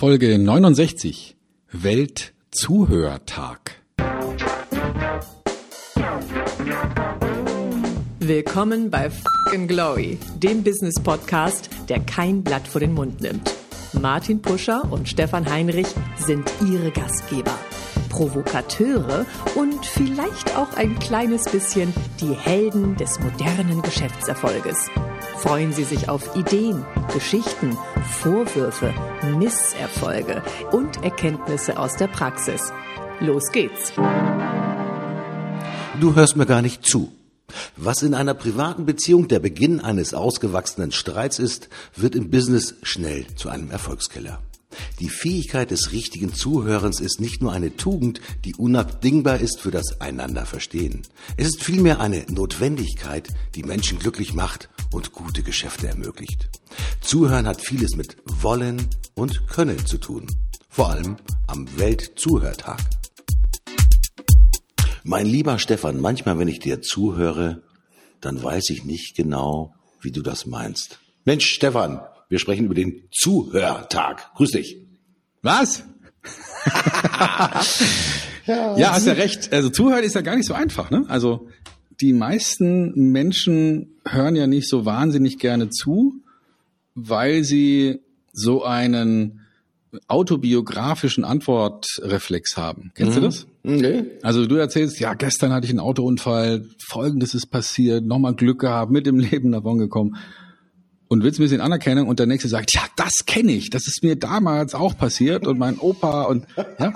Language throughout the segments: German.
Folge 69 Weltzuhörtag. Willkommen bei Fucking Glory, dem Business Podcast, der kein Blatt vor den Mund nimmt. Martin Puscher und Stefan Heinrich sind ihre Gastgeber. Provokateure und vielleicht auch ein kleines bisschen die Helden des modernen Geschäftserfolges. Freuen Sie sich auf Ideen, Geschichten, Vorwürfe, Misserfolge und Erkenntnisse aus der Praxis. Los geht's. Du hörst mir gar nicht zu. Was in einer privaten Beziehung der Beginn eines ausgewachsenen Streits ist, wird im Business schnell zu einem Erfolgskiller. Die Fähigkeit des richtigen Zuhörens ist nicht nur eine Tugend, die unabdingbar ist für das Einanderverstehen. Es ist vielmehr eine Notwendigkeit, die Menschen glücklich macht und gute Geschäfte ermöglicht. Zuhören hat vieles mit Wollen und Können zu tun. Vor allem am Weltzuhörtag. Mein lieber Stefan, manchmal, wenn ich dir zuhöre, dann weiß ich nicht genau, wie du das meinst. Mensch, Stefan, wir sprechen über den Zuhörtag. Grüß dich. Was? ja, ja, hast ja recht. Also zuhören ist ja gar nicht so einfach. Ne? Also die meisten Menschen hören ja nicht so wahnsinnig gerne zu, weil sie so einen autobiografischen Antwortreflex haben. Kennst mhm. du das? Nee. Also du erzählst, ja, gestern hatte ich einen Autounfall, folgendes ist passiert, nochmal Glück gehabt, mit dem Leben davon gekommen und willst ein bisschen Anerkennung und der nächste sagt, ja, das kenne ich, das ist mir damals auch passiert und mein Opa und ja,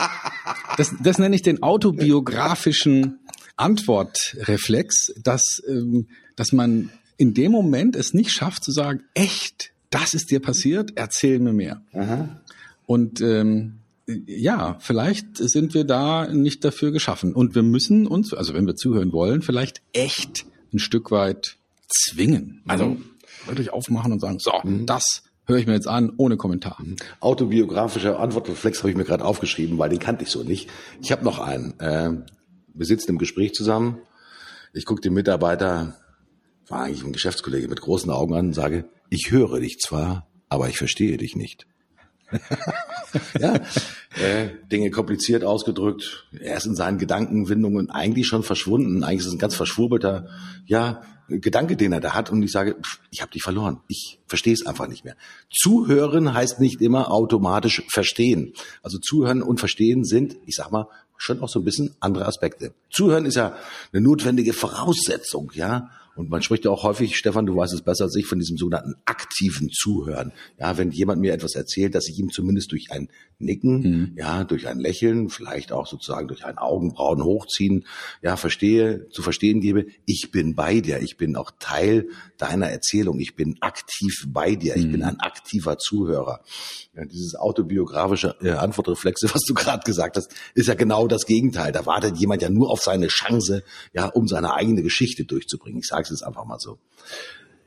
das, das nenne ich den autobiografischen Antwortreflex, dass, ähm, dass man in dem Moment es nicht schafft zu sagen, echt, das ist dir passiert, erzähl mir mehr. Aha. Und ähm, ja, vielleicht sind wir da nicht dafür geschaffen. Und wir müssen uns, also wenn wir zuhören wollen, vielleicht echt ein Stück weit zwingen. Also mhm wirklich aufmachen und sagen, so, mhm. das höre ich mir jetzt an, ohne Kommentar. Mhm. Autobiografischer Antwortreflex habe ich mir gerade aufgeschrieben, weil den kannte ich so nicht. Ich habe noch einen. Äh, wir sitzen im Gespräch zusammen. Ich gucke den Mitarbeiter, war eigentlich ein Geschäftskollege mit großen Augen an und sage, ich höre dich zwar, aber ich verstehe dich nicht. ja, äh, Dinge kompliziert ausgedrückt. Er ist in seinen Gedankenwindungen eigentlich schon verschwunden. Eigentlich ist es ein ganz verschwurbelter, ja, Gedanke, den er da hat. Und ich sage, pff, ich habe dich verloren. Ich verstehe es einfach nicht mehr. Zuhören heißt nicht immer automatisch verstehen. Also zuhören und verstehen sind, ich sag mal, schon auch so ein bisschen andere Aspekte. Zuhören ist ja eine notwendige Voraussetzung, ja, und man spricht ja auch häufig, Stefan, du weißt es besser als ich, von diesem sogenannten aktiven Zuhören. Ja, wenn jemand mir etwas erzählt, dass ich ihm zumindest durch ein Nicken, mhm. ja, durch ein Lächeln, vielleicht auch sozusagen durch ein Augenbrauen hochziehen, ja, verstehe, zu verstehen gebe, ich bin bei dir, ich bin auch Teil deiner Erzählung, ich bin aktiv bei dir, ich bin mhm. ein aktiver Zuhörer. Ja, dieses autobiografische äh, Antwortreflexe, was du gerade gesagt hast, ist ja genau das Gegenteil. Da wartet jemand ja nur auf seine Chance, ja, um seine eigene Geschichte durchzubringen. Ich sage es jetzt einfach mal so.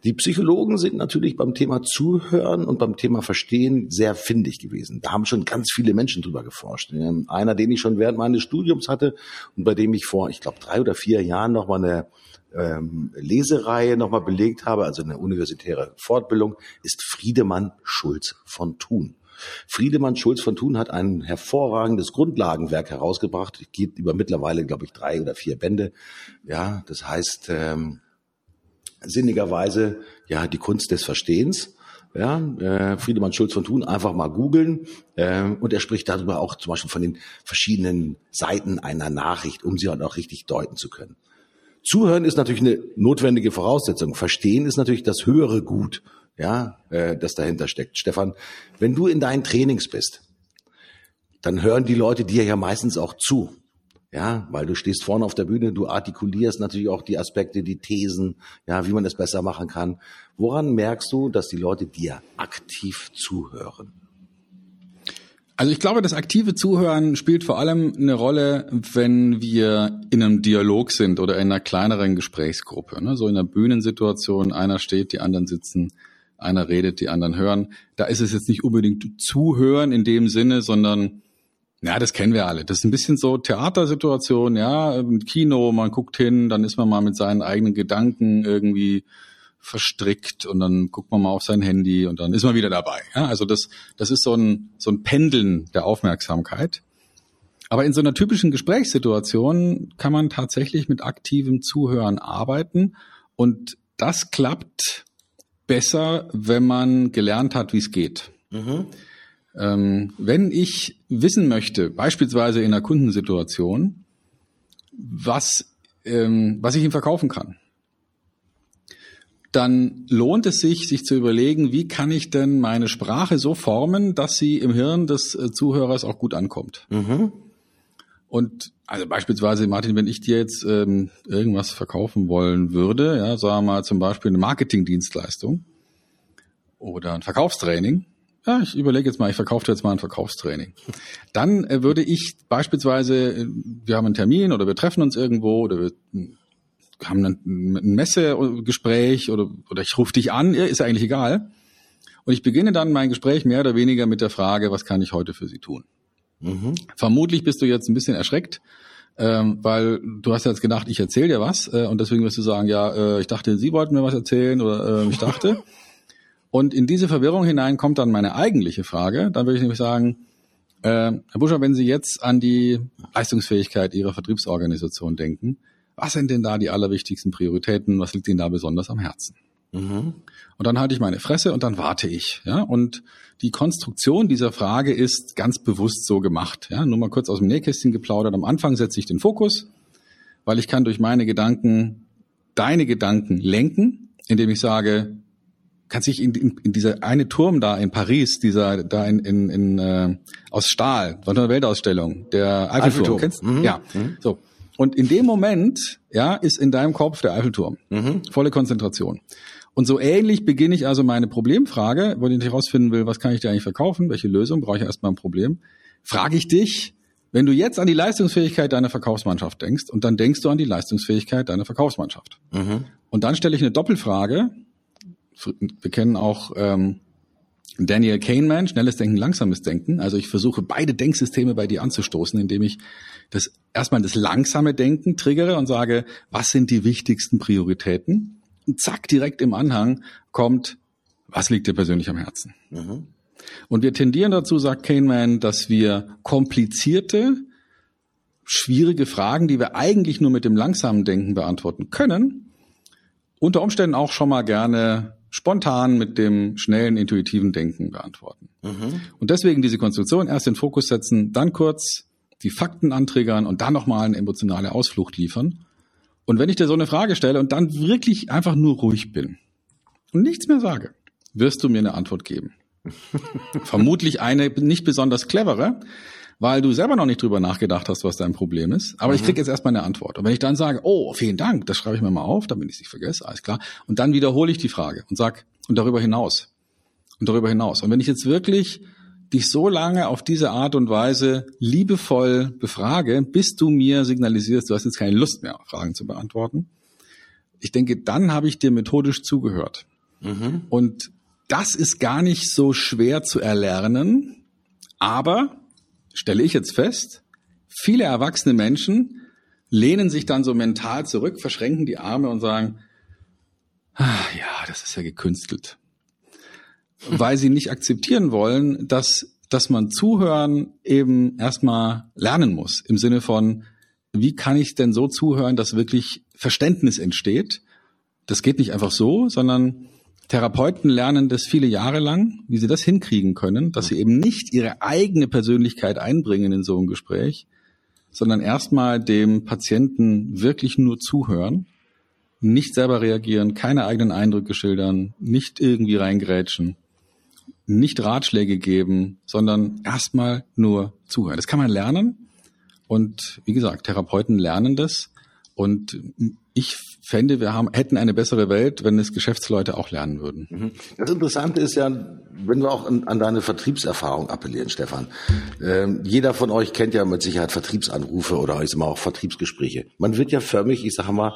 Die Psychologen sind natürlich beim Thema Zuhören und beim Thema Verstehen sehr findig gewesen. Da haben schon ganz viele Menschen drüber geforscht. Einer, den ich schon während meines Studiums hatte und bei dem ich vor, ich glaube, drei oder vier Jahren noch mal eine ähm, Lesereihe nochmal belegt habe, also eine universitäre Fortbildung, ist Friedemann Schulz von Thun. Friedemann Schulz von Thun hat ein hervorragendes Grundlagenwerk herausgebracht. Geht über mittlerweile, glaube ich, drei oder vier Bände. Ja, das heißt ähm, sinnigerweise ja die Kunst des Verstehens. Ja, äh, Friedemann Schulz von Thun einfach mal googeln äh, und er spricht darüber auch zum Beispiel von den verschiedenen Seiten einer Nachricht, um sie halt auch richtig deuten zu können. Zuhören ist natürlich eine notwendige Voraussetzung. Verstehen ist natürlich das höhere Gut, ja, äh, das dahinter steckt. Stefan, wenn du in deinen Trainings bist, dann hören die Leute dir ja meistens auch zu. Ja, weil du stehst vorne auf der Bühne, du artikulierst natürlich auch die Aspekte, die Thesen, ja, wie man es besser machen kann. Woran merkst du, dass die Leute dir aktiv zuhören? Also ich glaube, das aktive Zuhören spielt vor allem eine Rolle, wenn wir in einem Dialog sind oder in einer kleineren Gesprächsgruppe. Ne? So in einer Bühnensituation, einer steht, die anderen sitzen, einer redet, die anderen hören. Da ist es jetzt nicht unbedingt Zuhören in dem Sinne, sondern ja, das kennen wir alle. Das ist ein bisschen so Theatersituation, ja, Kino, man guckt hin, dann ist man mal mit seinen eigenen Gedanken irgendwie verstrickt und dann guckt man mal auf sein Handy und dann ist man wieder dabei. Ja, also das, das ist so ein, so ein Pendeln der Aufmerksamkeit. Aber in so einer typischen Gesprächssituation kann man tatsächlich mit aktivem Zuhören arbeiten und das klappt besser, wenn man gelernt hat, wie es geht. Mhm. Ähm, wenn ich wissen möchte, beispielsweise in einer Kundensituation, was, ähm, was ich ihm verkaufen kann, dann lohnt es sich, sich zu überlegen, wie kann ich denn meine Sprache so formen, dass sie im Hirn des äh, Zuhörers auch gut ankommt. Mhm. Und also beispielsweise, Martin, wenn ich dir jetzt ähm, irgendwas verkaufen wollen würde, ja, sagen wir mal zum Beispiel eine Marketingdienstleistung oder ein Verkaufstraining, ja, ich überlege jetzt mal, ich verkaufe dir jetzt mal ein Verkaufstraining. Dann äh, würde ich beispielsweise, äh, wir haben einen Termin oder wir treffen uns irgendwo oder wir haben ein, ein Messegespräch oder, oder ich rufe dich an, ist eigentlich egal. Und ich beginne dann mein Gespräch mehr oder weniger mit der Frage, was kann ich heute für Sie tun? Mhm. Vermutlich bist du jetzt ein bisschen erschreckt, ähm, weil du hast jetzt gedacht, ich erzähle dir was äh, und deswegen wirst du sagen, ja, äh, ich dachte, Sie wollten mir was erzählen oder äh, ich dachte. und in diese Verwirrung hinein kommt dann meine eigentliche Frage. Dann würde ich nämlich sagen, äh, Herr Buscher, wenn Sie jetzt an die Leistungsfähigkeit Ihrer Vertriebsorganisation denken, was sind denn da die allerwichtigsten Prioritäten? Was liegt Ihnen da besonders am Herzen? Mhm. Und dann halte ich meine Fresse und dann warte ich. Ja? Und die Konstruktion dieser Frage ist ganz bewusst so gemacht. Ja? Nur mal kurz aus dem Nähkästchen geplaudert. Am Anfang setze ich den Fokus, weil ich kann durch meine Gedanken deine Gedanken lenken, indem ich sage, kann sich in, in, in dieser eine Turm da in Paris, dieser da in, in, in äh, aus Stahl, war eine Weltausstellung, der Eiffelturm, Eiffelturm. kennst? Mhm. Ja, mhm. so. Und in dem Moment, ja, ist in deinem Kopf der Eiffelturm. Mhm. Volle Konzentration. Und so ähnlich beginne ich also meine Problemfrage, wo ich herausfinden will, was kann ich dir eigentlich verkaufen, welche Lösung brauche ich erstmal ein Problem, frage ich dich, wenn du jetzt an die Leistungsfähigkeit deiner Verkaufsmannschaft denkst und dann denkst du an die Leistungsfähigkeit deiner Verkaufsmannschaft. Mhm. Und dann stelle ich eine Doppelfrage. Wir kennen auch ähm, Daniel Kahneman, schnelles Denken, langsames Denken. Also ich versuche beide Denksysteme bei dir anzustoßen, indem ich das erstmal das langsame Denken triggere und sage, was sind die wichtigsten Prioritäten? Und zack, direkt im Anhang kommt, was liegt dir persönlich am Herzen? Mhm. Und wir tendieren dazu, sagt Kahneman, dass wir komplizierte, schwierige Fragen, die wir eigentlich nur mit dem langsamen Denken beantworten können, unter Umständen auch schon mal gerne spontan mit dem schnellen, intuitiven Denken beantworten. Mhm. Und deswegen diese Konstruktion erst den Fokus setzen, dann kurz die Fakten antriggern und dann nochmal eine emotionale Ausflucht liefern. Und wenn ich dir so eine Frage stelle und dann wirklich einfach nur ruhig bin und nichts mehr sage, wirst du mir eine Antwort geben. Vermutlich eine nicht besonders clevere, weil du selber noch nicht drüber nachgedacht hast, was dein Problem ist. Aber mhm. ich krieg jetzt erstmal eine Antwort. Und wenn ich dann sage, oh, vielen Dank, das schreibe ich mir mal auf, damit ich es nicht vergesse, alles klar. Und dann wiederhole ich die Frage und sag, und darüber hinaus. Und darüber hinaus. Und wenn ich jetzt wirklich dich so lange auf diese Art und Weise liebevoll befrage, bis du mir signalisierst, du hast jetzt keine Lust mehr, Fragen zu beantworten. Ich denke, dann habe ich dir methodisch zugehört. Mhm. Und das ist gar nicht so schwer zu erlernen, aber stelle ich jetzt fest, viele erwachsene Menschen lehnen sich dann so mental zurück, verschränken die Arme und sagen, ah, ja, das ist ja gekünstelt weil sie nicht akzeptieren wollen, dass, dass man zuhören eben erstmal lernen muss. Im Sinne von, wie kann ich denn so zuhören, dass wirklich Verständnis entsteht? Das geht nicht einfach so, sondern Therapeuten lernen das viele Jahre lang, wie sie das hinkriegen können, dass sie eben nicht ihre eigene Persönlichkeit einbringen in so ein Gespräch, sondern erstmal dem Patienten wirklich nur zuhören, nicht selber reagieren, keine eigenen Eindrücke schildern, nicht irgendwie reingrätschen nicht Ratschläge geben, sondern erstmal nur zuhören. Das kann man lernen. Und wie gesagt, Therapeuten lernen das. Und ich fände, wir haben, hätten eine bessere Welt, wenn es Geschäftsleute auch lernen würden. Mhm. Das Interessante ist ja, wenn wir auch an, an deine Vertriebserfahrung appellieren, Stefan. Ähm, jeder von euch kennt ja mit Sicherheit Vertriebsanrufe oder ich sag mal auch Vertriebsgespräche. Man wird ja förmlich, ich sage mal,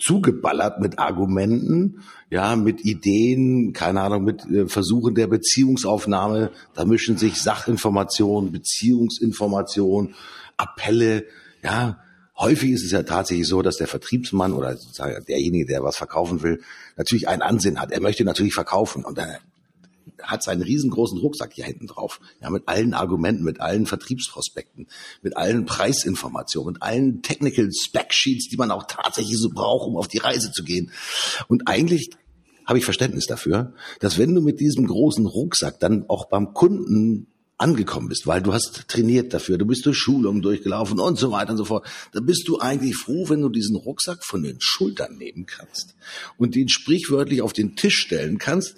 zugeballert mit Argumenten, ja, mit Ideen, keine Ahnung, mit äh, Versuchen der Beziehungsaufnahme. Da mischen sich Sachinformationen, Beziehungsinformationen, Appelle, ja, häufig ist es ja tatsächlich so, dass der Vertriebsmann oder sozusagen derjenige, der was verkaufen will, natürlich einen Ansinn hat. Er möchte natürlich verkaufen und dann hat seinen riesengroßen Rucksack hier hinten drauf. Ja, mit allen Argumenten, mit allen Vertriebsprospekten, mit allen Preisinformationen, mit allen Technical Spec Sheets, die man auch tatsächlich so braucht, um auf die Reise zu gehen. Und eigentlich habe ich Verständnis dafür, dass wenn du mit diesem großen Rucksack dann auch beim Kunden angekommen bist, weil du hast trainiert dafür, du bist durch Schulungen durchgelaufen und so weiter und so fort, dann bist du eigentlich froh, wenn du diesen Rucksack von den Schultern nehmen kannst und den sprichwörtlich auf den Tisch stellen kannst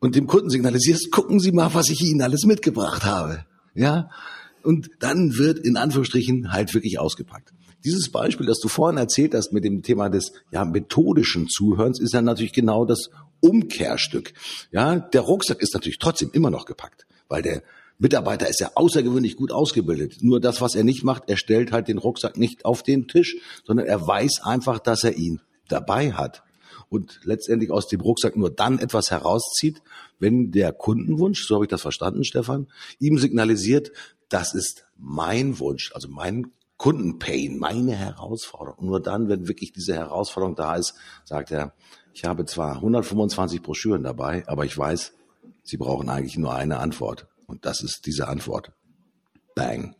und dem Kunden signalisierst, gucken Sie mal, was ich Ihnen alles mitgebracht habe. Ja? Und dann wird in Anführungsstrichen halt wirklich ausgepackt. Dieses Beispiel, das du vorhin erzählt hast mit dem Thema des ja, methodischen Zuhörens, ist ja natürlich genau das Umkehrstück. Ja, der Rucksack ist natürlich trotzdem immer noch gepackt, weil der Mitarbeiter ist ja außergewöhnlich gut ausgebildet. Nur das, was er nicht macht, er stellt halt den Rucksack nicht auf den Tisch, sondern er weiß einfach, dass er ihn dabei hat und letztendlich aus dem Rucksack nur dann etwas herauszieht, wenn der Kundenwunsch, so habe ich das verstanden, Stefan, ihm signalisiert, das ist mein Wunsch, also mein Kundenpain, meine Herausforderung. nur dann, wenn wirklich diese Herausforderung da ist, sagt er, ich habe zwar 125 Broschüren dabei, aber ich weiß, Sie brauchen eigentlich nur eine Antwort. Und das ist diese Antwort. Bang.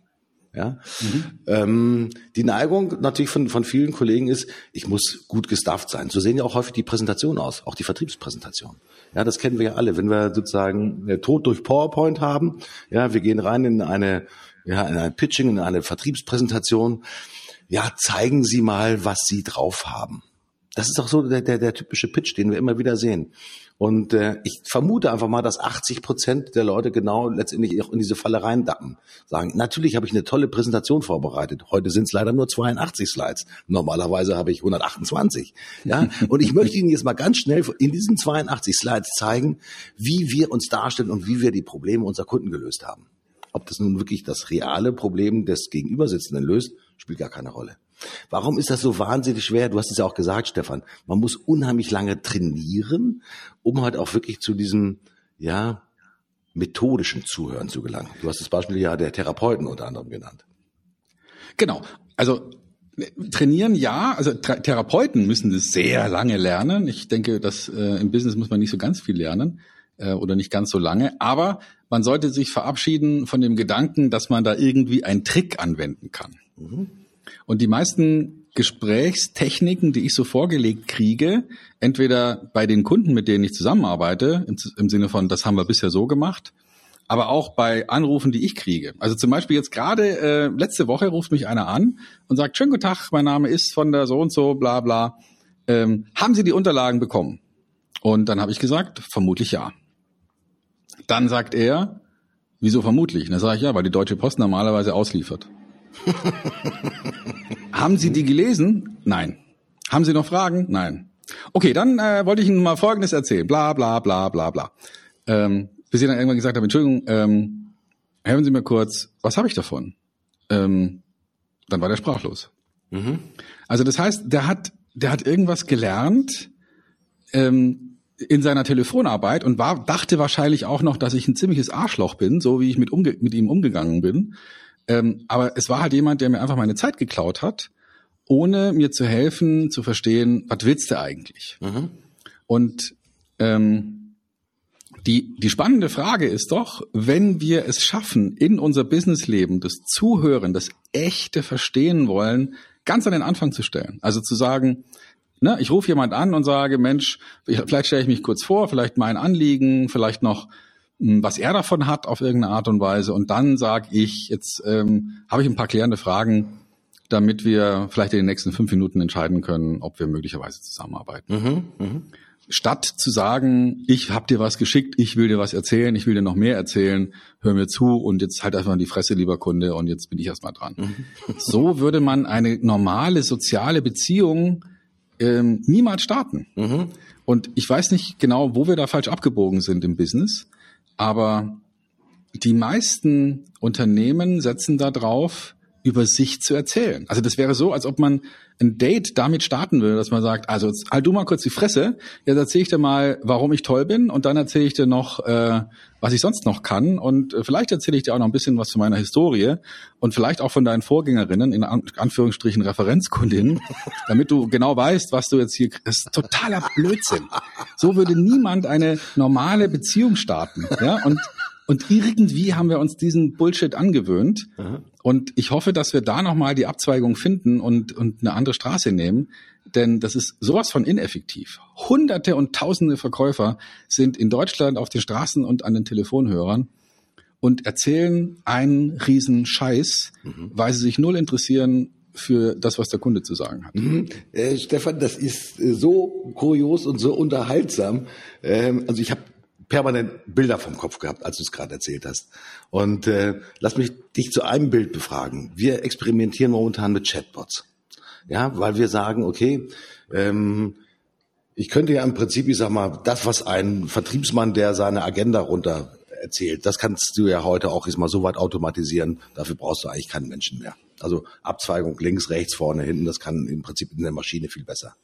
Ja? Mhm. Ähm, die Neigung natürlich von, von vielen Kollegen ist, ich muss gut gestafft sein. So sehen ja auch häufig die Präsentationen aus, auch die Vertriebspräsentation. Ja, das kennen wir ja alle. Wenn wir sozusagen äh, Tod durch PowerPoint haben, ja, wir gehen rein in eine, ja, in ein Pitching, in eine Vertriebspräsentation. Ja, zeigen Sie mal, was Sie drauf haben. Das ist auch so der, der, der typische Pitch, den wir immer wieder sehen. Und äh, ich vermute einfach mal, dass 80 Prozent der Leute genau letztendlich auch in diese Falle reindappen. Sagen, natürlich habe ich eine tolle Präsentation vorbereitet. Heute sind es leider nur 82 Slides. Normalerweise habe ich 128. Ja, und ich möchte Ihnen jetzt mal ganz schnell in diesen 82 Slides zeigen, wie wir uns darstellen und wie wir die Probleme unserer Kunden gelöst haben. Ob das nun wirklich das reale Problem des Gegenübersitzenden löst, spielt gar keine Rolle. Warum ist das so wahnsinnig schwer? Du hast es ja auch gesagt, Stefan. Man muss unheimlich lange trainieren, um halt auch wirklich zu diesem, ja, methodischen Zuhören zu gelangen. Du hast das Beispiel ja der Therapeuten unter anderem genannt. Genau. Also trainieren ja, also Therapeuten müssen das sehr lange lernen. Ich denke, dass äh, im Business muss man nicht so ganz viel lernen äh, oder nicht ganz so lange, aber man sollte sich verabschieden von dem Gedanken, dass man da irgendwie einen Trick anwenden kann. Mhm. Und die meisten Gesprächstechniken, die ich so vorgelegt kriege, entweder bei den Kunden, mit denen ich zusammenarbeite, im, im, Sinne von, das haben wir bisher so gemacht, aber auch bei Anrufen, die ich kriege. Also zum Beispiel jetzt gerade, äh, letzte Woche ruft mich einer an und sagt, schönen guten Tag, mein Name ist von der so und so, bla bla. Ähm, haben Sie die Unterlagen bekommen? Und dann habe ich gesagt, vermutlich ja. Dann sagt er, wieso vermutlich? Und dann sage ich, ja, weil die Deutsche Post normalerweise ausliefert. Haben Sie die gelesen? Nein. Haben Sie noch Fragen? Nein. Okay, dann äh, wollte ich Ihnen mal Folgendes erzählen. Bla bla bla bla bla. Ähm, bis Sie dann irgendwann gesagt haben, Entschuldigung, ähm, hören Sie mir kurz, was habe ich davon? Ähm, dann war der sprachlos. Mhm. Also das heißt, der hat, der hat irgendwas gelernt ähm, in seiner Telefonarbeit und war, dachte wahrscheinlich auch noch, dass ich ein ziemliches Arschloch bin, so wie ich mit, umge mit ihm umgegangen bin. Ähm, aber es war halt jemand, der mir einfach meine Zeit geklaut hat, ohne mir zu helfen, zu verstehen, was willst du eigentlich? Mhm. Und ähm, die, die spannende Frage ist doch, wenn wir es schaffen, in unser Businessleben das Zuhören, das echte Verstehen wollen, ganz an den Anfang zu stellen. Also zu sagen, ne, ich rufe jemand an und sage, Mensch, vielleicht stelle ich mich kurz vor, vielleicht mein Anliegen, vielleicht noch was er davon hat auf irgendeine Art und Weise. Und dann sage ich, jetzt ähm, habe ich ein paar klärende Fragen, damit wir vielleicht in den nächsten fünf Minuten entscheiden können, ob wir möglicherweise zusammenarbeiten. Mhm, mh. Statt zu sagen, ich habe dir was geschickt, ich will dir was erzählen, ich will dir noch mehr erzählen, hör mir zu und jetzt halt einfach die Fresse, lieber Kunde, und jetzt bin ich erstmal dran. Mhm. So würde man eine normale soziale Beziehung ähm, niemals starten. Mhm. Und ich weiß nicht genau, wo wir da falsch abgebogen sind im Business. Aber die meisten Unternehmen setzen da drauf, über sich zu erzählen. Also das wäre so, als ob man ein Date damit starten würde, dass man sagt, also jetzt halt du mal kurz die Fresse, jetzt erzähle ich dir mal, warum ich toll bin und dann erzähle ich dir noch, äh, was ich sonst noch kann und äh, vielleicht erzähle ich dir auch noch ein bisschen was zu meiner Historie und vielleicht auch von deinen Vorgängerinnen, in An Anführungsstrichen Referenzkundinnen, damit du genau weißt, was du jetzt hier, das ist totaler Blödsinn. So würde niemand eine normale Beziehung starten, ja, und und irgendwie haben wir uns diesen Bullshit angewöhnt. Aha. Und ich hoffe, dass wir da nochmal die Abzweigung finden und, und eine andere Straße nehmen. Denn das ist sowas von ineffektiv. Hunderte und tausende Verkäufer sind in Deutschland auf den Straßen und an den Telefonhörern und erzählen einen riesen Scheiß, mhm. weil sie sich null interessieren für das, was der Kunde zu sagen hat. Mhm. Äh, Stefan, das ist äh, so kurios und so unterhaltsam. Ähm, also ich habe permanent Bilder vom Kopf gehabt, als du es gerade erzählt hast. Und äh, lass mich dich zu einem Bild befragen. Wir experimentieren momentan mit Chatbots. Ja, weil wir sagen, okay, ähm, ich könnte ja im Prinzip, ich sag mal, das, was ein Vertriebsmann, der seine Agenda runter erzählt, das kannst du ja heute auch jetzt mal so weit automatisieren. Dafür brauchst du eigentlich keinen Menschen mehr. Also Abzweigung links, rechts, vorne, hinten, das kann im Prinzip in der Maschine viel besser.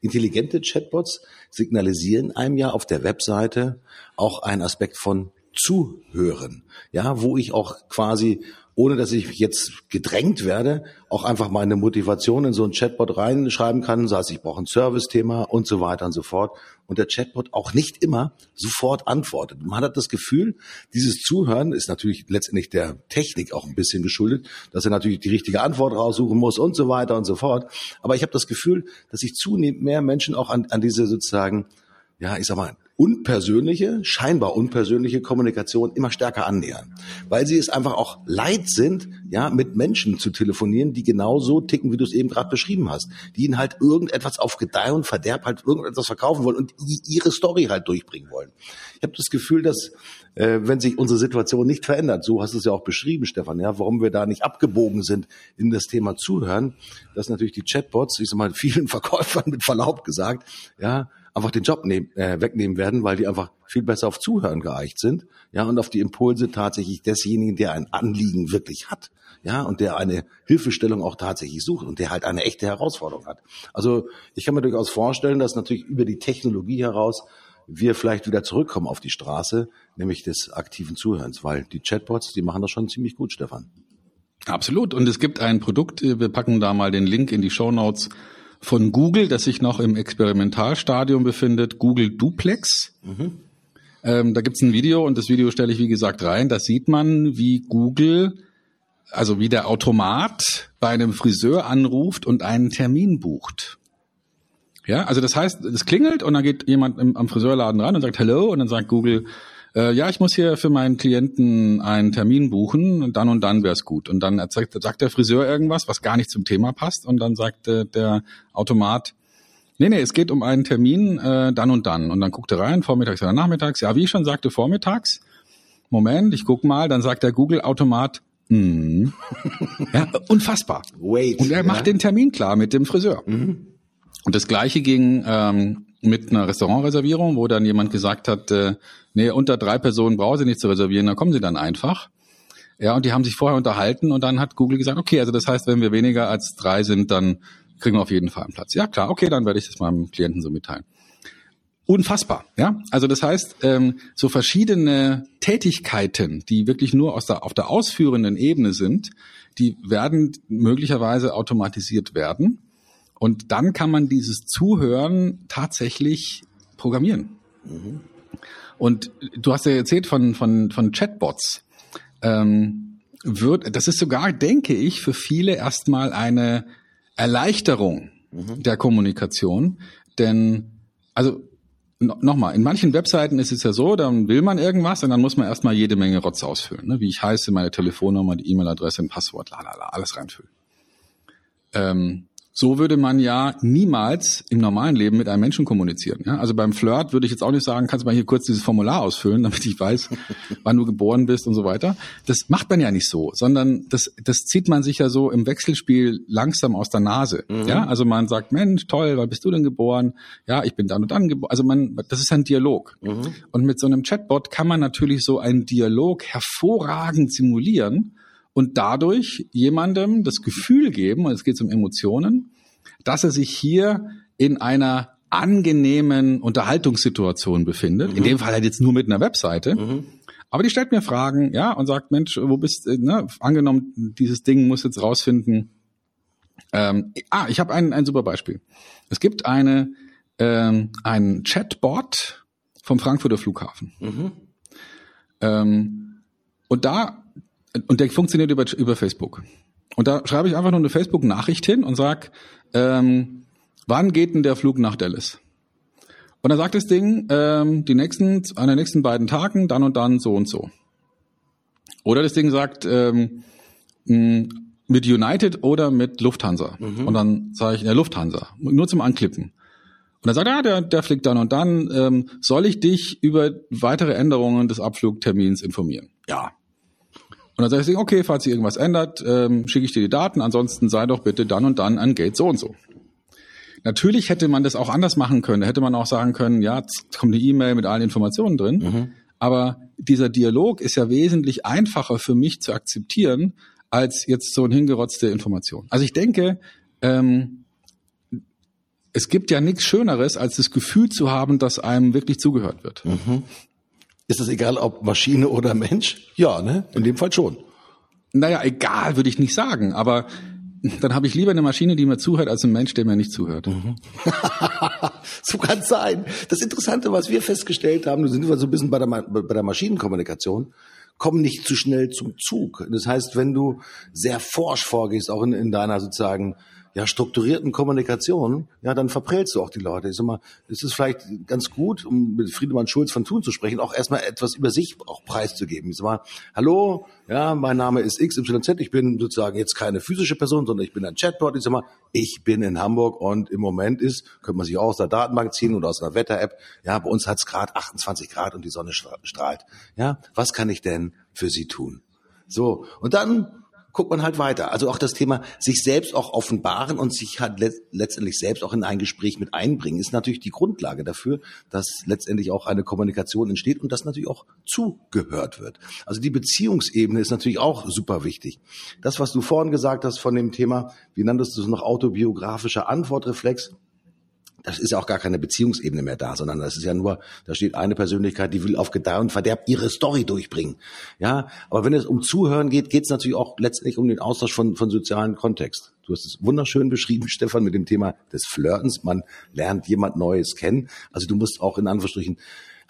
Intelligente Chatbots signalisieren einem ja auf der Webseite auch einen Aspekt von Zuhören. Ja, wo ich auch quasi ohne dass ich jetzt gedrängt werde, auch einfach meine Motivation in so ein Chatbot reinschreiben kann, sei es ich brauche ein Service-Thema und so weiter und so fort. Und der Chatbot auch nicht immer sofort antwortet. Man hat das Gefühl, dieses Zuhören ist natürlich letztendlich der Technik auch ein bisschen geschuldet, dass er natürlich die richtige Antwort raussuchen muss und so weiter und so fort. Aber ich habe das Gefühl, dass sich zunehmend mehr Menschen auch an, an diese sozusagen, ja, ich sag mal, unpersönliche, scheinbar unpersönliche Kommunikation immer stärker annähern. Weil sie es einfach auch leid sind, ja, mit Menschen zu telefonieren, die genau so ticken, wie du es eben gerade beschrieben hast. Die ihnen halt irgendetwas auf Gedeih und Verderb halt irgendetwas verkaufen wollen und ihre Story halt durchbringen wollen. Ich habe das Gefühl, dass äh, wenn sich unsere Situation nicht verändert, so hast du es ja auch beschrieben, Stefan, ja, warum wir da nicht abgebogen sind in das Thema Zuhören, dass natürlich die Chatbots, ich sag mal, vielen Verkäufern mit Verlaub gesagt, ja, einfach den Job nehm, äh, wegnehmen werden, weil die einfach viel besser auf Zuhören geeicht sind, ja, und auf die Impulse tatsächlich desjenigen, der ein Anliegen wirklich hat, ja, und der eine Hilfestellung auch tatsächlich sucht und der halt eine echte Herausforderung hat. Also ich kann mir durchaus vorstellen, dass natürlich über die Technologie heraus wir vielleicht wieder zurückkommen auf die Straße, nämlich des aktiven Zuhörens, weil die Chatbots, die machen das schon ziemlich gut, Stefan. Absolut. Und es gibt ein Produkt, wir packen da mal den Link in die Show Notes von Google, das sich noch im Experimentalstadium befindet, Google Duplex. Mhm. Ähm, da gibt's ein Video und das Video stelle ich wie gesagt rein. Da sieht man, wie Google, also wie der Automat bei einem Friseur anruft und einen Termin bucht. Ja, also das heißt, es klingelt und dann geht jemand im, am Friseurladen ran und sagt Hallo und dann sagt Google, äh, ja, ich muss hier für meinen Klienten einen Termin buchen und dann und dann wär's gut. Und dann sagt, sagt der Friseur irgendwas, was gar nicht zum Thema passt und dann sagt äh, der Automat, nee, nee, es geht um einen Termin äh, dann und dann. Und dann guckt er rein, vormittags oder nachmittags. Ja, wie ich schon sagte, vormittags. Moment, ich guck mal, dann sagt der Google-Automat, mm. ja, unfassbar. Wait, und er macht den Termin klar mit dem Friseur. Mhm. Und das gleiche ging ähm, mit einer Restaurantreservierung, wo dann jemand gesagt hat, äh, nee, unter drei Personen brauchen Sie nicht zu reservieren, dann kommen Sie dann einfach. Ja, und die haben sich vorher unterhalten und dann hat Google gesagt, okay, also das heißt, wenn wir weniger als drei sind, dann kriegen wir auf jeden Fall einen Platz. Ja, klar, okay, dann werde ich das meinem Klienten so mitteilen. Unfassbar, ja. Also das heißt, ähm, so verschiedene Tätigkeiten, die wirklich nur aus der, auf der ausführenden Ebene sind, die werden möglicherweise automatisiert werden. Und dann kann man dieses Zuhören tatsächlich programmieren. Mhm. Und du hast ja erzählt von, von, von Chatbots. Ähm, wird, das ist sogar, denke ich, für viele erstmal eine Erleichterung mhm. der Kommunikation. Denn, also nochmal, in manchen Webseiten ist es ja so, dann will man irgendwas und dann muss man erstmal jede Menge Rotz ausfüllen. Ne? Wie ich heiße, meine Telefonnummer, die E-Mail-Adresse, ein Passwort, la la la, alles reinfüllen. Ähm, so würde man ja niemals im normalen Leben mit einem Menschen kommunizieren. Ja? Also beim Flirt würde ich jetzt auch nicht sagen, kannst du mal hier kurz dieses Formular ausfüllen, damit ich weiß, wann du geboren bist und so weiter. Das macht man ja nicht so, sondern das, das zieht man sich ja so im Wechselspiel langsam aus der Nase. Mhm. Ja, also man sagt, Mensch, toll, wann bist du denn geboren? Ja, ich bin dann und dann geboren. Also man, das ist ein Dialog. Mhm. Und mit so einem Chatbot kann man natürlich so einen Dialog hervorragend simulieren und dadurch jemandem das Gefühl geben, und es geht um Emotionen, dass er sich hier in einer angenehmen Unterhaltungssituation befindet. Mhm. In dem Fall halt jetzt nur mit einer Webseite. Mhm. Aber die stellt mir Fragen, ja, und sagt, Mensch, wo bist, du? ne, angenommen, dieses Ding muss jetzt rausfinden. Ähm, ah, ich habe ein, ein super Beispiel. Es gibt eine, ähm, ein Chatbot vom Frankfurter Flughafen. Mhm. Ähm, und da, und der funktioniert über, über Facebook. Und da schreibe ich einfach nur eine Facebook-Nachricht hin und sag, ähm, wann geht denn der Flug nach Dallas? Und dann sagt das Ding, ähm, die nächsten, an den nächsten beiden Tagen, dann und dann, so und so. Oder das Ding sagt, ähm, mit United oder mit Lufthansa. Mhm. Und dann sage ich, der Lufthansa, nur zum Anklippen. Und dann sagt er, ah, der, der fliegt dann und dann, ähm, soll ich dich über weitere Änderungen des Abflugtermins informieren? Ja. Und dann sage ich, okay, falls sich irgendwas ändert, ähm, schicke ich dir die Daten, ansonsten sei doch bitte dann und dann an Gate so und so. Natürlich hätte man das auch anders machen können. Da hätte man auch sagen können, ja, jetzt kommt eine E-Mail mit allen Informationen drin. Mhm. Aber dieser Dialog ist ja wesentlich einfacher für mich zu akzeptieren, als jetzt so ein hingerotzte Information. Also ich denke, ähm, es gibt ja nichts Schöneres, als das Gefühl zu haben, dass einem wirklich zugehört wird. Mhm. Ist es egal, ob Maschine oder Mensch? Ja, ne? In dem Fall schon. Naja, egal würde ich nicht sagen, aber dann habe ich lieber eine Maschine, die mir zuhört, als ein Mensch, der mir nicht zuhört. Mhm. so kann es sein. Das Interessante, was wir festgestellt haben, wir sind wir so ein bisschen bei der, bei der Maschinenkommunikation, kommen nicht zu schnell zum Zug. Das heißt, wenn du sehr forsch vorgehst, auch in, in deiner sozusagen ja, strukturierten Kommunikation, ja, dann verprellst du auch die Leute. Ich sag mal, es ist vielleicht ganz gut, um mit Friedemann Schulz von Thun zu sprechen, auch erstmal etwas über sich auch preiszugeben. Ich sag mal, hallo, ja, mein Name ist XYZ, ich bin sozusagen jetzt keine physische Person, sondern ich bin ein Chatbot. Ich sag mal, ich bin in Hamburg und im Moment ist, könnte man sich auch aus der Datenbank ziehen oder aus einer Wetter-App, ja, bei uns hat's gerade 28 Grad und die Sonne strahlt. Ja, was kann ich denn für Sie tun? So, und dann guckt man halt weiter. Also auch das Thema sich selbst auch offenbaren und sich halt let letztendlich selbst auch in ein Gespräch mit einbringen, ist natürlich die Grundlage dafür, dass letztendlich auch eine Kommunikation entsteht und dass natürlich auch zugehört wird. Also die Beziehungsebene ist natürlich auch super wichtig. Das, was du vorhin gesagt hast von dem Thema, wie nanntest du es noch autobiografischer Antwortreflex, das ist ja auch gar keine Beziehungsebene mehr da, sondern das ist ja nur, da steht eine Persönlichkeit, die will auf Gedeih und Verderb ihre Story durchbringen. Ja, aber wenn es um Zuhören geht, geht es natürlich auch letztlich um den Austausch von, von sozialen Kontext. Du hast es wunderschön beschrieben, Stefan, mit dem Thema des Flirtens. Man lernt jemand Neues kennen. Also du musst auch in Anführungsstrichen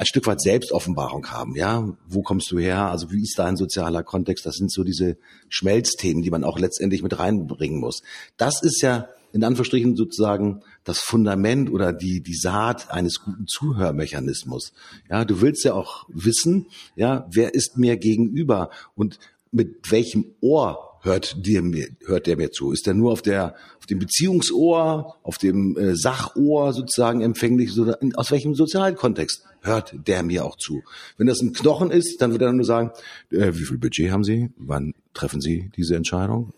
ein Stück weit Selbstoffenbarung haben. Ja, wo kommst du her? Also wie ist dein sozialer Kontext? Das sind so diese Schmelzthemen, die man auch letztendlich mit reinbringen muss. Das ist ja in Anführungsstrichen sozusagen das Fundament oder die, die Saat eines guten Zuhörmechanismus. Ja, du willst ja auch wissen, ja, wer ist mir gegenüber und mit welchem Ohr hört dir mir, hört der mir zu? Ist der nur auf der, auf dem Beziehungsohr, auf dem äh, Sachohr sozusagen empfänglich? So, aus welchem sozialen Kontext hört der mir auch zu? Wenn das ein Knochen ist, dann wird er nur sagen, äh, wie viel Budget haben Sie? Wann treffen Sie diese Entscheidung?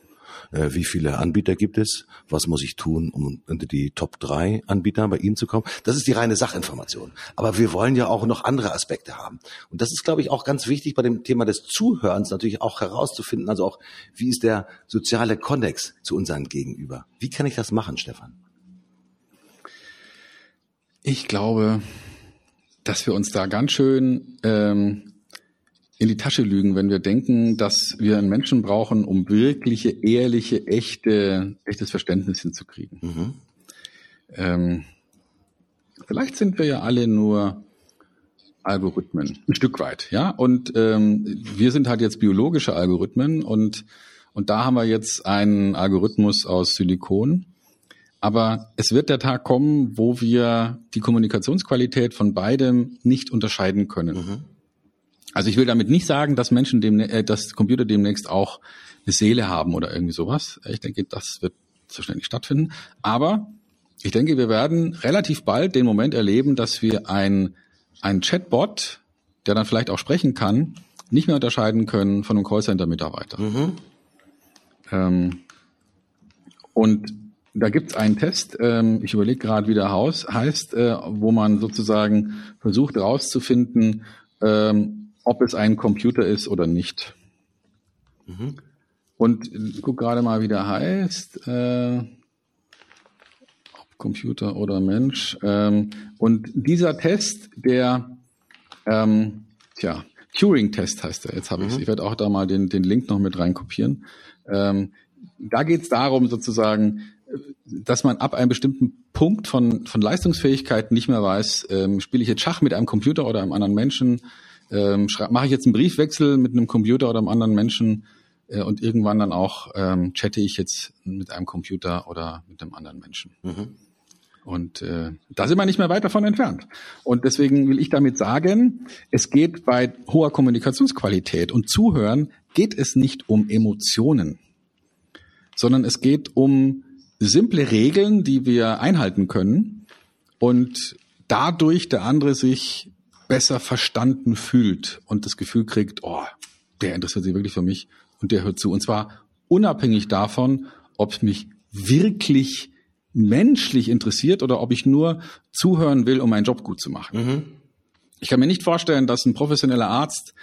Äh, wie viele Anbieter gibt es, was muss ich tun, um unter die Top 3 Anbieter bei Ihnen zu kommen. Das ist die reine Sachinformation. Aber wir wollen ja auch noch andere Aspekte haben. Und das ist, glaube ich, auch ganz wichtig bei dem Thema des Zuhörens natürlich auch herauszufinden, also auch, wie ist der soziale Kontext zu unseren Gegenüber. Wie kann ich das machen, Stefan? Ich glaube, dass wir uns da ganz schön ähm, in die Tasche lügen, wenn wir denken, dass wir einen Menschen brauchen, um wirkliche, ehrliche, echte, echtes Verständnis hinzukriegen. Mhm. Ähm, vielleicht sind wir ja alle nur Algorithmen, ein Stück weit, ja. Und ähm, wir sind halt jetzt biologische Algorithmen und und da haben wir jetzt einen Algorithmus aus Silikon. Aber es wird der Tag kommen, wo wir die Kommunikationsqualität von beidem nicht unterscheiden können. Mhm. Also ich will damit nicht sagen, dass Menschen dem, äh, dass Computer demnächst auch eine Seele haben oder irgendwie sowas. Ich denke, das wird so schnell nicht stattfinden. Aber ich denke, wir werden relativ bald den Moment erleben, dass wir ein, ein Chatbot, der dann vielleicht auch sprechen kann, nicht mehr unterscheiden können von einem Callcenter-Mitarbeiter. Mhm. Ähm, und da gibt es einen Test, ähm, ich überlege gerade, wie der Haus heißt, äh, wo man sozusagen versucht herauszufinden, ähm, ob es ein Computer ist oder nicht. Mhm. Und guck gerade mal, wie der heißt. Äh, ob Computer oder Mensch. Ähm, und dieser Test, der, ähm, tja, Turing-Test heißt er. Jetzt habe ich Ich werde auch da mal den, den Link noch mit reinkopieren. Ähm, da geht es darum, sozusagen, dass man ab einem bestimmten Punkt von, von Leistungsfähigkeit nicht mehr weiß, ähm, spiele ich jetzt Schach mit einem Computer oder einem anderen Menschen, ähm, mache ich jetzt einen Briefwechsel mit einem Computer oder einem anderen Menschen äh, und irgendwann dann auch ähm, chatte ich jetzt mit einem Computer oder mit einem anderen Menschen. Mhm. Und äh, da sind wir nicht mehr weit davon entfernt. Und deswegen will ich damit sagen, es geht bei hoher Kommunikationsqualität und Zuhören geht es nicht um Emotionen, sondern es geht um simple Regeln, die wir einhalten können und dadurch der andere sich besser verstanden fühlt und das Gefühl kriegt, oh, der interessiert sich wirklich für mich und der hört zu. Und zwar unabhängig davon, ob es mich wirklich menschlich interessiert oder ob ich nur zuhören will, um meinen Job gut zu machen. Mhm. Ich kann mir nicht vorstellen, dass ein professioneller Arzt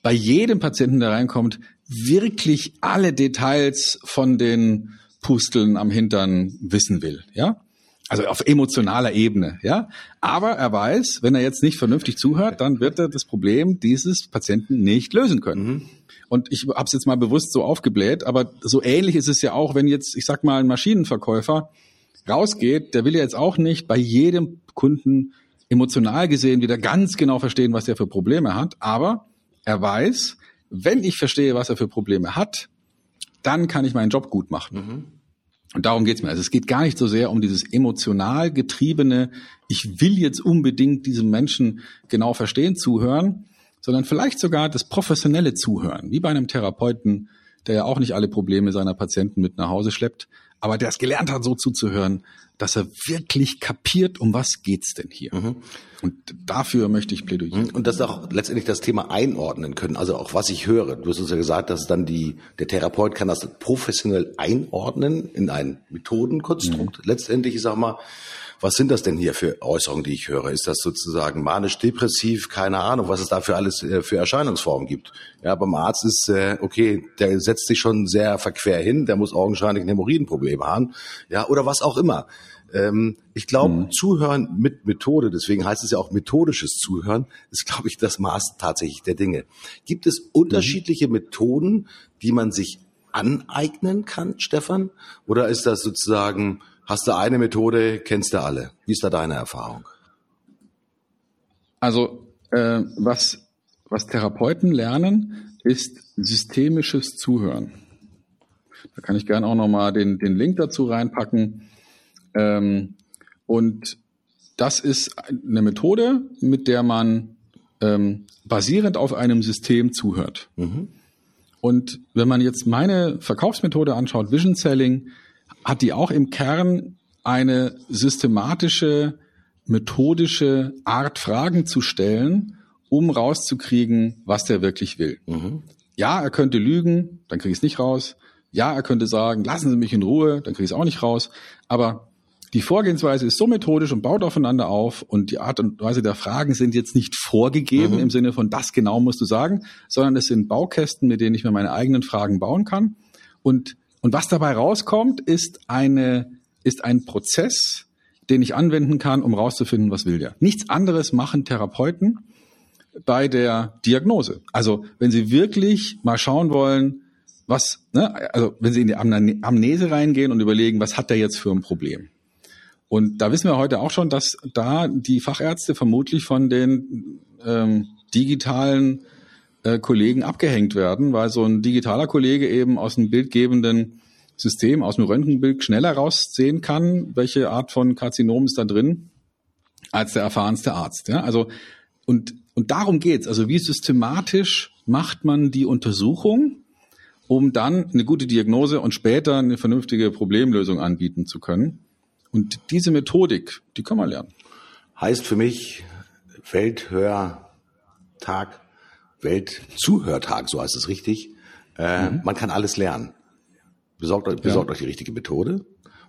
bei jedem Patienten, der reinkommt, wirklich alle Details von den Pusteln am Hintern wissen will, ja? Also auf emotionaler Ebene, ja? Aber er weiß, wenn er jetzt nicht vernünftig zuhört, dann wird er das Problem dieses Patienten nicht lösen können. Mhm. Und ich habe es jetzt mal bewusst so aufgebläht, aber so ähnlich ist es ja auch, wenn jetzt, ich sag mal, ein Maschinenverkäufer rausgeht, der will ja jetzt auch nicht bei jedem Kunden emotional gesehen wieder ganz genau verstehen, was er für Probleme hat, aber er weiß, wenn ich verstehe, was er für Probleme hat, dann kann ich meinen Job gut machen. Mhm. Und darum geht's mir. Also es geht gar nicht so sehr um dieses emotional getriebene, ich will jetzt unbedingt diesem Menschen genau verstehen, zuhören, sondern vielleicht sogar das professionelle Zuhören, wie bei einem Therapeuten, der ja auch nicht alle Probleme seiner Patienten mit nach Hause schleppt, aber der es gelernt hat, so zuzuhören, dass er wirklich kapiert, um was geht's denn hier. Mhm. Und dafür möchte ich plädieren. Mhm. Und das auch letztendlich das Thema einordnen können, also auch was ich höre. Du hast uns ja gesagt, dass dann die, der Therapeut kann das professionell einordnen in ein Methodenkonstrukt. Mhm. Letztendlich, ich sag mal, was sind das denn hier für Äußerungen, die ich höre? Ist das sozusagen manisch-depressiv? Keine Ahnung, was es da für alles äh, für Erscheinungsformen gibt. Ja, beim Arzt ist, äh, okay, der setzt sich schon sehr verquer hin, der muss augenscheinlich ein Hämorrhoidenproblem haben. Ja, oder was auch immer. Ähm, ich glaube, mhm. Zuhören mit Methode, deswegen heißt es ja auch methodisches Zuhören, ist, glaube ich, das Maß tatsächlich der Dinge. Gibt es unterschiedliche mhm. Methoden, die man sich aneignen kann, Stefan? Oder ist das sozusagen Hast du eine Methode, kennst du alle. Wie ist da deine Erfahrung? Also äh, was, was Therapeuten lernen, ist systemisches Zuhören. Da kann ich gerne auch nochmal den, den Link dazu reinpacken. Ähm, und das ist eine Methode, mit der man ähm, basierend auf einem System zuhört. Mhm. Und wenn man jetzt meine Verkaufsmethode anschaut, Vision Selling, hat die auch im Kern eine systematische, methodische Art, Fragen zu stellen, um rauszukriegen, was der wirklich will. Mhm. Ja, er könnte lügen, dann kriege ich es nicht raus. Ja, er könnte sagen, lassen Sie mich in Ruhe, dann kriege ich es auch nicht raus. Aber die Vorgehensweise ist so methodisch und baut aufeinander auf und die Art und Weise der Fragen sind jetzt nicht vorgegeben mhm. im Sinne von das genau musst du sagen, sondern es sind Baukästen, mit denen ich mir meine eigenen Fragen bauen kann. Und und was dabei rauskommt, ist eine, ist ein Prozess, den ich anwenden kann, um rauszufinden, was will der. Nichts anderes machen Therapeuten bei der Diagnose. Also wenn Sie wirklich mal schauen wollen, was, ne, also wenn Sie in die Amnese reingehen und überlegen, was hat der jetzt für ein Problem? Und da wissen wir heute auch schon, dass da die Fachärzte vermutlich von den ähm, digitalen äh, Kollegen abgehängt werden, weil so ein digitaler Kollege eben aus einem bildgebenden System, aus dem Röntgenbild schneller raussehen kann, welche Art von Karzinom ist da drin, als der erfahrenste Arzt. Ja? Also und und darum geht's. Also wie systematisch macht man die Untersuchung, um dann eine gute Diagnose und später eine vernünftige Problemlösung anbieten zu können. Und diese Methodik, die kann man lernen. Heißt für mich Welthörtag Weltzuhörtag, so heißt es richtig. Äh, mhm. Man kann alles lernen. Besorgt, euch, besorgt ja. euch die richtige Methode.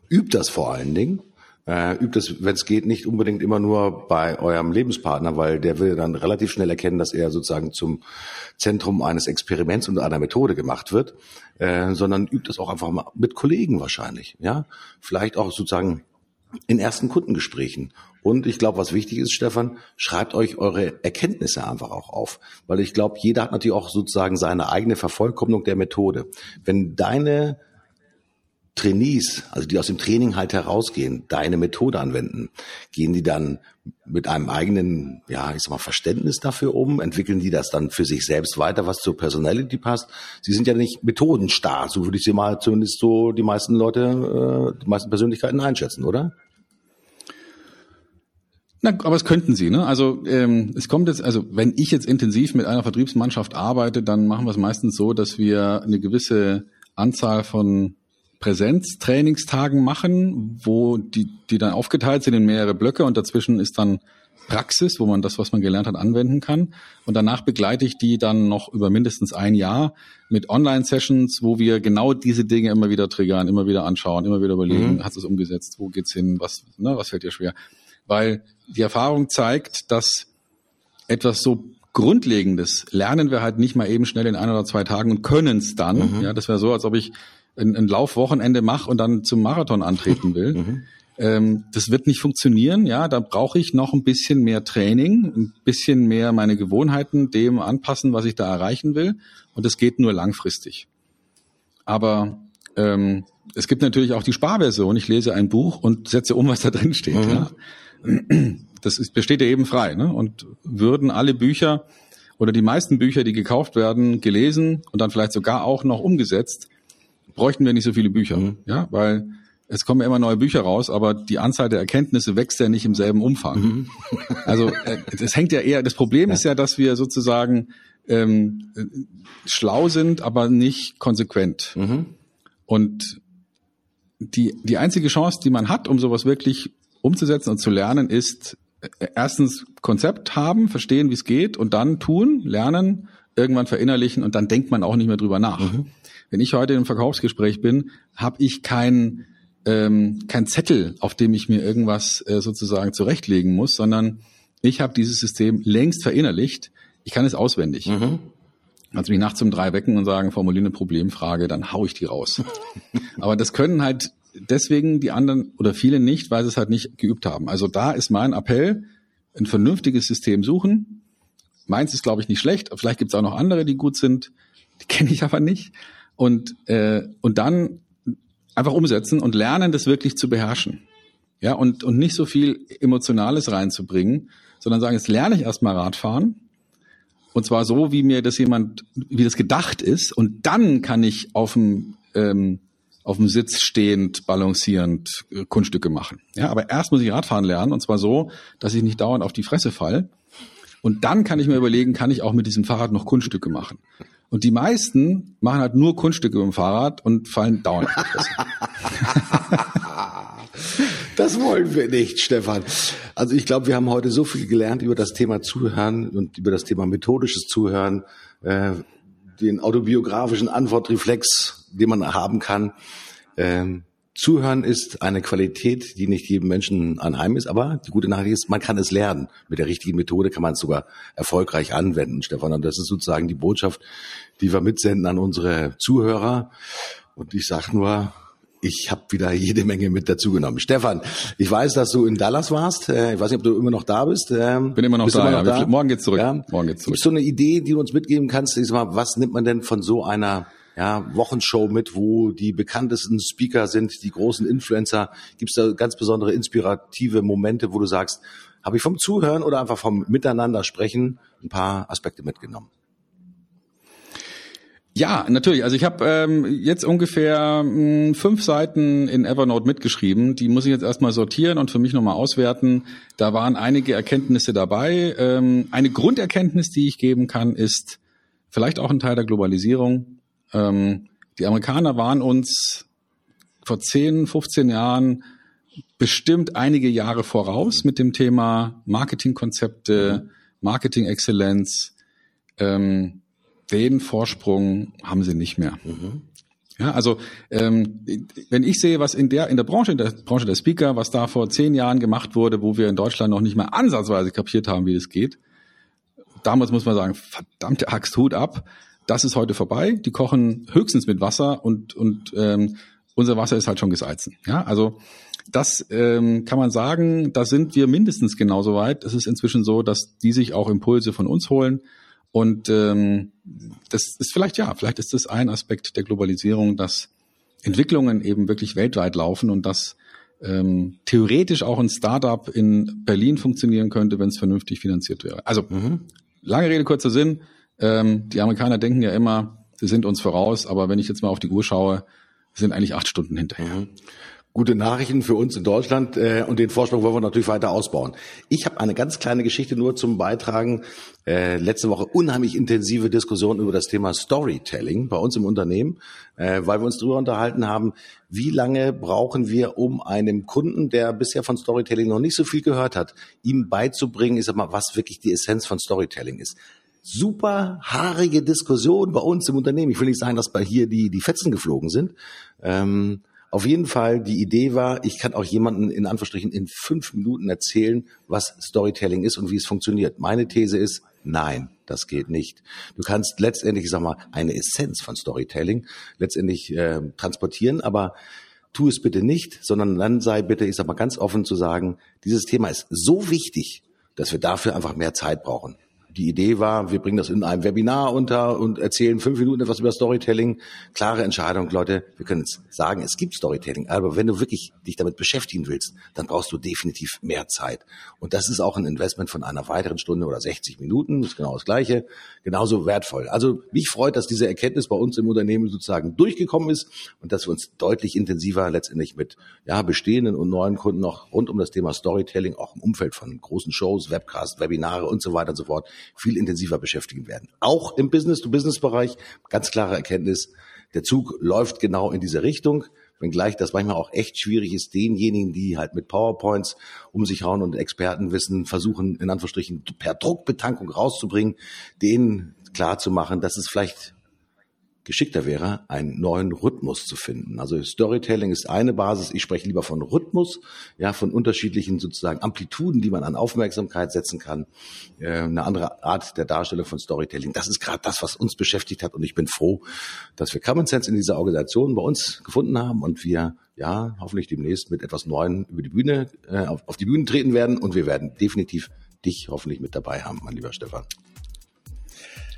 Übt das vor allen Dingen. Äh, übt es, wenn es geht, nicht unbedingt immer nur bei eurem Lebenspartner, weil der will dann relativ schnell erkennen, dass er sozusagen zum Zentrum eines Experiments und einer Methode gemacht wird, äh, sondern übt es auch einfach mal mit Kollegen wahrscheinlich, ja, vielleicht auch sozusagen in ersten Kundengesprächen. Und ich glaube, was wichtig ist, Stefan, schreibt euch eure Erkenntnisse einfach auch auf. Weil ich glaube, jeder hat natürlich auch sozusagen seine eigene Vervollkommnung der Methode. Wenn deine Trainees, also die aus dem Training halt herausgehen, deine Methode anwenden, gehen die dann mit einem eigenen, ja, ich sag mal, Verständnis dafür um? Entwickeln die das dann für sich selbst weiter, was zur Personality passt? Sie sind ja nicht Methodenstar, so würde ich sie mal zumindest so die meisten Leute, äh, die meisten Persönlichkeiten einschätzen, oder? Na, aber es könnten sie, ne? Also ähm, es kommt jetzt, also wenn ich jetzt intensiv mit einer Vertriebsmannschaft arbeite, dann machen wir es meistens so, dass wir eine gewisse Anzahl von Präsenztrainingstagen machen, wo die, die dann aufgeteilt sind in mehrere Blöcke und dazwischen ist dann Praxis, wo man das, was man gelernt hat, anwenden kann. Und danach begleite ich die dann noch über mindestens ein Jahr mit Online-Sessions, wo wir genau diese Dinge immer wieder triggern, immer wieder anschauen, immer wieder überlegen, mhm. hast du es umgesetzt, wo geht's hin, was, ne, was fällt dir schwer? Weil die Erfahrung zeigt, dass etwas so Grundlegendes lernen wir halt nicht mal eben schnell in ein oder zwei Tagen und können es dann. Mhm. Ja, das wäre so, als ob ich ein, ein Laufwochenende mache und dann zum Marathon antreten will. Mhm. Ähm, das wird nicht funktionieren. Ja, da brauche ich noch ein bisschen mehr Training, ein bisschen mehr meine Gewohnheiten dem anpassen, was ich da erreichen will. Und das geht nur langfristig. Aber ähm, es gibt natürlich auch die Sparversion. Ich lese ein Buch und setze um, was da drin steht. Mhm. Ja. Das ist, besteht ja eben frei. Ne? Und würden alle Bücher oder die meisten Bücher, die gekauft werden, gelesen und dann vielleicht sogar auch noch umgesetzt, bräuchten wir nicht so viele Bücher, mhm. ja, weil es kommen ja immer neue Bücher raus, aber die Anzahl der Erkenntnisse wächst ja nicht im selben Umfang. Mhm. Also es hängt ja eher, das Problem ja. ist ja, dass wir sozusagen ähm, schlau sind, aber nicht konsequent. Mhm. Und die, die einzige Chance, die man hat, um sowas wirklich umzusetzen und zu lernen, ist äh, erstens Konzept haben, verstehen, wie es geht und dann tun, lernen, irgendwann verinnerlichen und dann denkt man auch nicht mehr drüber nach. Mhm. Wenn ich heute im Verkaufsgespräch bin, habe ich kein ähm, kein Zettel, auf dem ich mir irgendwas äh, sozusagen zurechtlegen muss, sondern ich habe dieses System längst verinnerlicht. Ich kann es auswendig. Mhm. Also mich nachts um drei wecken und sagen, formuliere eine Problemfrage, dann hau ich die raus. Aber das können halt deswegen die anderen oder viele nicht, weil sie es halt nicht geübt haben. Also da ist mein Appell, ein vernünftiges System suchen. Meins ist, glaube ich, nicht schlecht. Vielleicht gibt es auch noch andere, die gut sind. Die kenne ich aber nicht und, äh, und dann einfach umsetzen und lernen, das wirklich zu beherrschen. Ja, und, und nicht so viel Emotionales reinzubringen, sondern sagen, jetzt lerne ich erstmal Radfahren. Und zwar so, wie mir das jemand, wie das gedacht ist. Und dann kann ich auf dem, ähm, auf dem Sitz stehend, balancierend äh, Kunststücke machen. Ja, aber erst muss ich Radfahren lernen. Und zwar so, dass ich nicht dauernd auf die Fresse fall. Und dann kann ich mir überlegen, kann ich auch mit diesem Fahrrad noch Kunststücke machen. Und die meisten machen halt nur Kunststücke mit dem Fahrrad und fallen dauernd. Das wollen wir nicht, Stefan. Also ich glaube, wir haben heute so viel gelernt über das Thema Zuhören und über das Thema methodisches Zuhören, äh, den autobiografischen Antwortreflex, den man haben kann. Ähm, Zuhören ist eine Qualität, die nicht jedem Menschen anheim ist, aber die gute Nachricht ist, man kann es lernen. Mit der richtigen Methode kann man es sogar erfolgreich anwenden, Stefan. Und das ist sozusagen die Botschaft, die wir mitsenden an unsere Zuhörer. Und ich sage nur, ich habe wieder jede Menge mit dazugenommen. Stefan, ich weiß, dass du in Dallas warst. Äh, ich weiß nicht, ob du immer noch da bist. Ähm, Bin immer noch da. Immer noch ja. da? Morgen geht's zurück. Ja. Morgen geht's zurück. Gibt's so eine Idee, die du uns mitgeben kannst? Ich sag mal, was nimmt man denn von so einer ja, Wochenshow mit, wo die bekanntesten Speaker sind, die großen Influencer. Gibt es da ganz besondere inspirative Momente, wo du sagst, habe ich vom Zuhören oder einfach vom Miteinander sprechen ein paar Aspekte mitgenommen? Ja, natürlich. Also ich habe ähm, jetzt ungefähr mh, hm, fünf Seiten in Evernote mitgeschrieben. Die muss ich jetzt erstmal sortieren und für mich nochmal auswerten. Da waren einige Erkenntnisse dabei. Ähm, eine Grunderkenntnis, die ich geben kann, ist vielleicht auch ein Teil der Globalisierung. Ähm, die Amerikaner waren uns vor 10, 15 Jahren bestimmt einige Jahre voraus mit dem Thema Marketingkonzepte, Marketing-Exzellenz. Ähm, den Vorsprung haben sie nicht mehr. Mhm. Ja, also ähm, wenn ich sehe, was in der in der Branche, in der Branche der Speaker, was da vor zehn Jahren gemacht wurde, wo wir in Deutschland noch nicht mal ansatzweise kapiert haben, wie das geht, damals muss man sagen, verdammte Axt, Hut ab. Das ist heute vorbei. Die kochen höchstens mit Wasser und und ähm, unser Wasser ist halt schon gesalzen. Ja, also das ähm, kann man sagen, da sind wir mindestens genauso weit. Es ist inzwischen so, dass die sich auch Impulse von uns holen. Und ähm, das ist vielleicht ja, vielleicht ist das ein Aspekt der Globalisierung, dass Entwicklungen eben wirklich weltweit laufen und dass ähm, theoretisch auch ein Startup in Berlin funktionieren könnte, wenn es vernünftig finanziert wäre. Also mhm. lange Rede, kurzer Sinn. Ähm, die Amerikaner denken ja immer, sie sind uns voraus, aber wenn ich jetzt mal auf die Uhr schaue, sind eigentlich acht Stunden hinterher. Mhm gute Nachrichten für uns in Deutschland äh, und den Vorsprung wollen wir natürlich weiter ausbauen. Ich habe eine ganz kleine Geschichte nur zum Beitragen. Äh, letzte Woche unheimlich intensive Diskussion über das Thema Storytelling bei uns im Unternehmen, äh, weil wir uns darüber unterhalten haben, wie lange brauchen wir, um einem Kunden, der bisher von Storytelling noch nicht so viel gehört hat, ihm beizubringen, ich sag mal, was wirklich die Essenz von Storytelling ist super haarige Diskussion bei uns im Unternehmen. Ich will nicht sagen, dass bei hier die, die Fetzen geflogen sind. Ähm, auf jeden Fall, die Idee war, ich kann auch jemanden in Anführungsstrichen in fünf Minuten erzählen, was Storytelling ist und wie es funktioniert. Meine These ist, nein, das geht nicht. Du kannst letztendlich, ich sag mal, eine Essenz von Storytelling letztendlich äh, transportieren, aber tu es bitte nicht, sondern dann sei bitte, ich sag mal ganz offen zu sagen, dieses Thema ist so wichtig, dass wir dafür einfach mehr Zeit brauchen die Idee war, wir bringen das in einem Webinar unter und erzählen fünf Minuten etwas über Storytelling. Klare Entscheidung, Leute. Wir können jetzt sagen, es gibt Storytelling, aber wenn du wirklich dich damit beschäftigen willst, dann brauchst du definitiv mehr Zeit. Und das ist auch ein Investment von einer weiteren Stunde oder 60 Minuten. Das ist genau das Gleiche. Genauso wertvoll. Also mich freut, dass diese Erkenntnis bei uns im Unternehmen sozusagen durchgekommen ist und dass wir uns deutlich intensiver letztendlich mit ja, bestehenden und neuen Kunden noch rund um das Thema Storytelling, auch im Umfeld von großen Shows, Webcasts, Webinare und so weiter und so fort, viel intensiver beschäftigen werden. Auch im Business-to-Business-Bereich, ganz klare Erkenntnis, der Zug läuft genau in diese Richtung, wenngleich das manchmal auch echt schwierig ist, denjenigen, die halt mit PowerPoints um sich hauen und Expertenwissen versuchen, in Anführungsstrichen per Druckbetankung rauszubringen, denen klar zu machen, dass es vielleicht geschickter wäre, einen neuen Rhythmus zu finden. Also Storytelling ist eine Basis. Ich spreche lieber von Rhythmus, ja, von unterschiedlichen sozusagen Amplituden, die man an Aufmerksamkeit setzen kann. Äh, eine andere Art der Darstellung von Storytelling. Das ist gerade das, was uns beschäftigt hat. Und ich bin froh, dass wir Common Sense in dieser Organisation bei uns gefunden haben und wir ja hoffentlich demnächst mit etwas Neuen über die Bühne, äh, auf, auf die Bühne treten werden. Und wir werden definitiv dich hoffentlich mit dabei haben, mein lieber Stefan.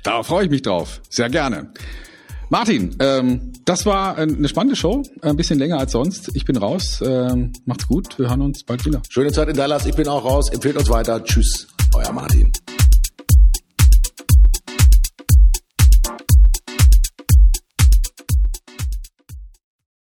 Da freue ich mich drauf. Sehr gerne. Martin, ähm, das war eine spannende Show, ein bisschen länger als sonst. Ich bin raus. Ähm, macht's gut, wir hören uns bald wieder. Schöne Zeit in Dallas, ich bin auch raus. Empfehlt uns weiter. Tschüss, euer Martin.